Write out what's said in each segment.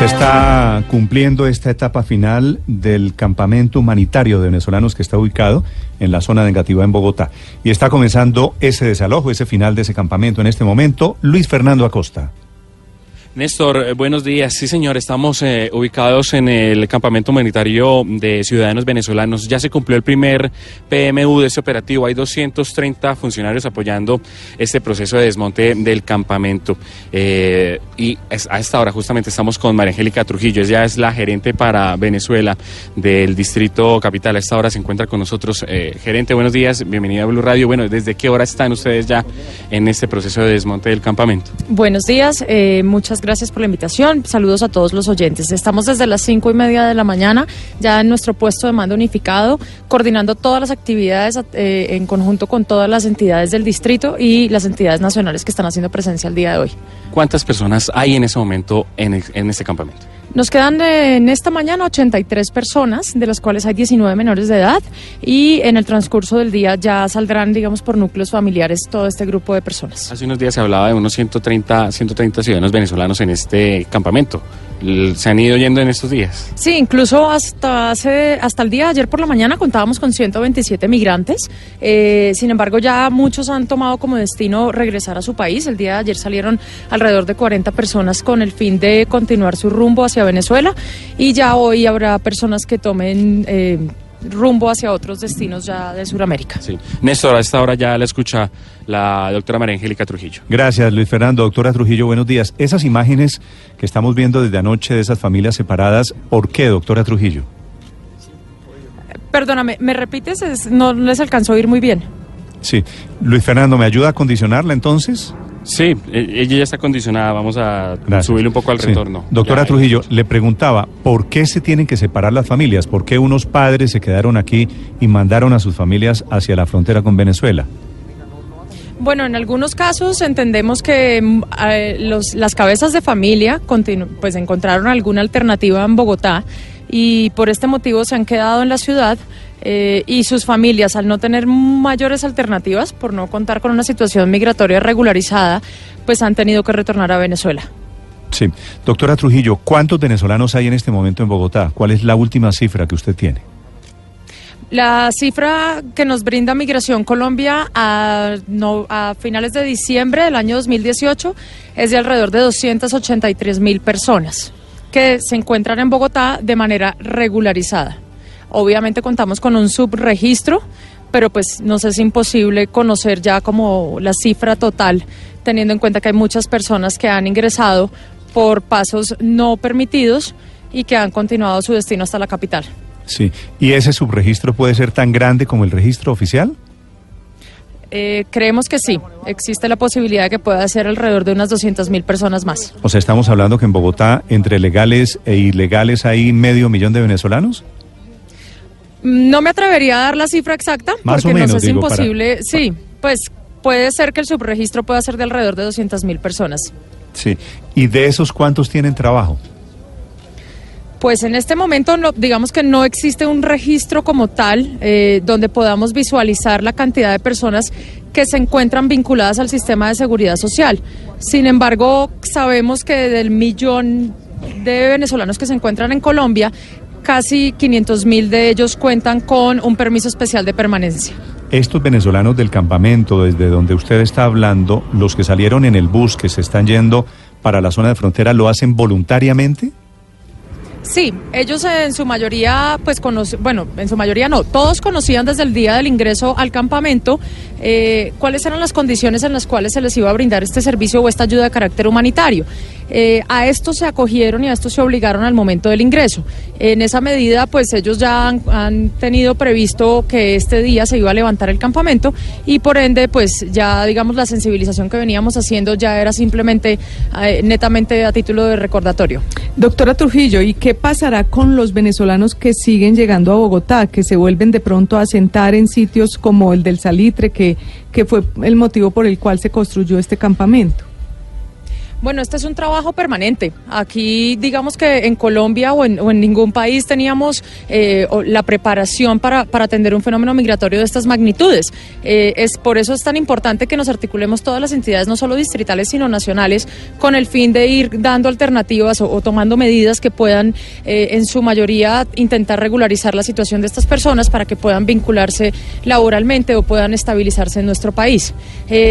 Se está cumpliendo esta etapa final del campamento humanitario de venezolanos que está ubicado en la zona negativa en Bogotá. Y está comenzando ese desalojo, ese final de ese campamento en este momento. Luis Fernando Acosta. Néstor, eh, buenos días. Sí, señor, estamos eh, ubicados en el campamento humanitario de ciudadanos venezolanos. Ya se cumplió el primer PMU de este operativo. Hay 230 funcionarios apoyando este proceso de desmonte del campamento. Eh, y a esta hora justamente estamos con María Angélica Trujillo. Ella es la gerente para Venezuela del Distrito Capital. A esta hora se encuentra con nosotros. gerente, buenos días. Bienvenida a Blue Radio. Bueno, ¿desde qué hora están ustedes ya en este proceso de desmonte del campamento? Buenos días. muchas gracias por la invitación. Saludos a todos los oyentes. Estamos desde las cinco y media de la mañana ya en nuestro puesto de mando unificado, coordinando todas las actividades eh, en conjunto con todas las entidades del distrito y las entidades nacionales que están haciendo presencia el día de hoy. ¿Cuántas personas hay en ese momento en, en este campamento? Nos quedan en esta mañana 83 personas, de las cuales hay 19 menores de edad, y en el transcurso del día ya saldrán, digamos, por núcleos familiares todo este grupo de personas. Hace unos días se hablaba de unos 130, 130 ciudadanos venezolanos en este campamento se han ido yendo en estos días. Sí, incluso hasta hace, hasta el día de ayer por la mañana contábamos con 127 migrantes. Eh, sin embargo, ya muchos han tomado como destino regresar a su país. El día de ayer salieron alrededor de 40 personas con el fin de continuar su rumbo hacia Venezuela y ya hoy habrá personas que tomen eh, rumbo hacia otros destinos ya de Sudamérica. Sí. Néstor, a esta hora ya la escucha la doctora María Angélica Trujillo. Gracias, Luis Fernando. Doctora Trujillo, buenos días. Esas imágenes que estamos viendo desde anoche de esas familias separadas, ¿por qué, doctora Trujillo? Perdóname, ¿me repites? no les alcanzó a oír muy bien. Sí. Luis Fernando, ¿me ayuda a condicionarla entonces? Sí, e, ella ya está condicionada, vamos a subirle un poco al retorno. Doctora Trujillo, le preguntaba, ¿por qué se tienen que separar las familias? ¿Por qué unos padres se quedaron aquí y mandaron a sus familias hacia la frontera con Venezuela? Bueno, en algunos casos entendemos que mm, las cabezas de familia pues encontraron alguna alternativa en Bogotá y por este motivo se han quedado en la ciudad eh, y sus familias, al no tener mayores alternativas, por no contar con una situación migratoria regularizada, pues han tenido que retornar a Venezuela. Sí. Doctora Trujillo, ¿cuántos venezolanos hay en este momento en Bogotá? ¿Cuál es la última cifra que usted tiene? La cifra que nos brinda Migración Colombia a, a finales de diciembre del año 2018 es de alrededor de 283 mil personas que se encuentran en Bogotá de manera regularizada. Obviamente contamos con un subregistro, pero pues nos es imposible conocer ya como la cifra total, teniendo en cuenta que hay muchas personas que han ingresado por pasos no permitidos y que han continuado su destino hasta la capital. Sí, ¿y ese subregistro puede ser tan grande como el registro oficial? Eh, creemos que sí. Existe la posibilidad de que pueda ser alrededor de unas 200 mil personas más. O sea, estamos hablando que en Bogotá, entre legales e ilegales, hay medio millón de venezolanos. No me atrevería a dar la cifra exacta porque no es imposible. Sí, pues puede ser que el subregistro pueda ser de alrededor de 200 mil personas. Sí, ¿y de esos cuántos tienen trabajo? Pues en este momento no, digamos que no existe un registro como tal eh, donde podamos visualizar la cantidad de personas que se encuentran vinculadas al sistema de seguridad social. Sin embargo, sabemos que del millón de venezolanos que se encuentran en Colombia, casi 500 mil de ellos cuentan con un permiso especial de permanencia. Estos venezolanos del campamento, desde donde usted está hablando, los que salieron en el bus, que se están yendo para la zona de frontera, ¿lo hacen voluntariamente? Sí, ellos en su mayoría, pues conocen, bueno, en su mayoría no, todos conocían desde el día del ingreso al campamento eh, cuáles eran las condiciones en las cuales se les iba a brindar este servicio o esta ayuda de carácter humanitario. Eh, a esto se acogieron y a esto se obligaron al momento del ingreso. En esa medida, pues ellos ya han, tenido previsto que este día se iba a levantar el campamento y por ende, pues ya digamos la sensibilización que veníamos haciendo ya era simplemente eh, netamente a título de recordatorio. Doctora Trujillo, ¿y qué pasará con los venezolanos que siguen llegando a Bogotá, que se vuelven de pronto a sentar en sitios como el del Salitre, que, que fue el motivo por el cual se construyó este campamento? Bueno, este es un trabajo permanente. Aquí, digamos que en Colombia o en, ningún país teníamos eh, la preparación para, atender un fenómeno migratorio de estas magnitudes. Eh, es por eso es tan importante que nos articulemos todas las entidades, no solo distritales, sino nacionales, con el fin de ir dando alternativas o, tomando medidas que puedan, eh, en su mayoría, intentar regularizar la situación de estas personas para que puedan vincularse laboralmente o puedan estabilizarse en nuestro país.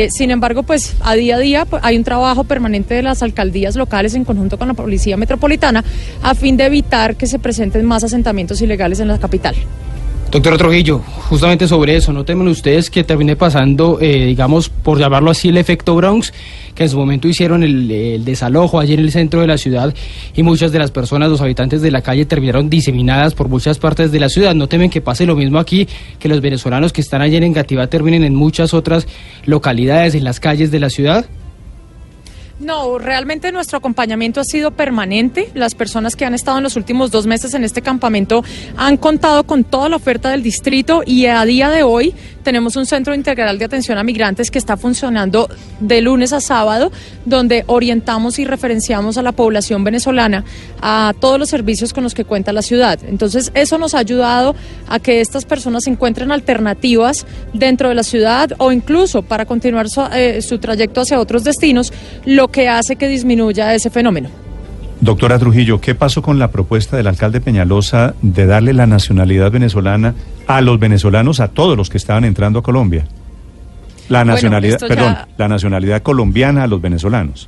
Sin embargo, pues a día a día pues, hay un trabajo permanente de las alcaldías locales en conjunto con la Policía Metropolitana a fin de evitar que se presenten más asentamientos ilegales en la capital. Doctora Trujillo, justamente sobre eso, ¿no temen ustedes que termine pasando, eh, digamos, por llamarlo así, el efecto Bronx, que en su momento hicieron el, desalojo allí en el centro de la ciudad y muchas de las personas, los habitantes de la calle, terminaron diseminadas por muchas partes de la ciudad? ¿No temen que pase lo mismo aquí, que los venezolanos que están allí en Engativá terminen en muchas otras localidades, en las calles de la ciudad? No, realmente nuestro acompañamiento ha sido permanente. Las personas que han estado en los últimos dos meses en este campamento han contado con toda la oferta del distrito y a día de hoy tenemos un centro integral de atención a migrantes que está funcionando de lunes a sábado, donde orientamos y referenciamos a la población venezolana a todos los servicios con los que cuenta la ciudad. Entonces, eso nos ha ayudado a que estas personas encuentren alternativas dentro de la ciudad o incluso para continuar su, eh, su trayecto hacia otros destinos, que hace que disminuya ese fenómeno. Doctora Trujillo, ¿qué pasó con la propuesta del alcalde Peñalosa de darle la nacionalidad venezolana a los venezolanos, a todos los que estaban entrando a Colombia? La nacionalidad, bueno, perdón, la nacionalidad colombiana a los venezolanos.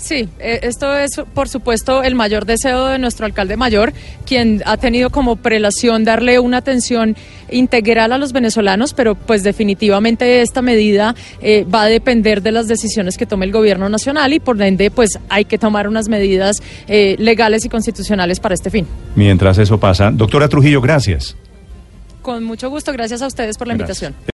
Sí, eh, esto es por supuesto el mayor deseo de nuestro alcalde mayor, quien ha tenido como prelación darle una atención integral a los venezolanos, pero pues definitivamente esta medida eh, va a depender de las decisiones que tome el gobierno nacional y por ende pues hay que tomar unas medidas eh, legales y constitucionales para este fin. Mientras eso pasa, doctora Trujillo, gracias. Con mucho gusto, gracias a ustedes por la gracias. invitación.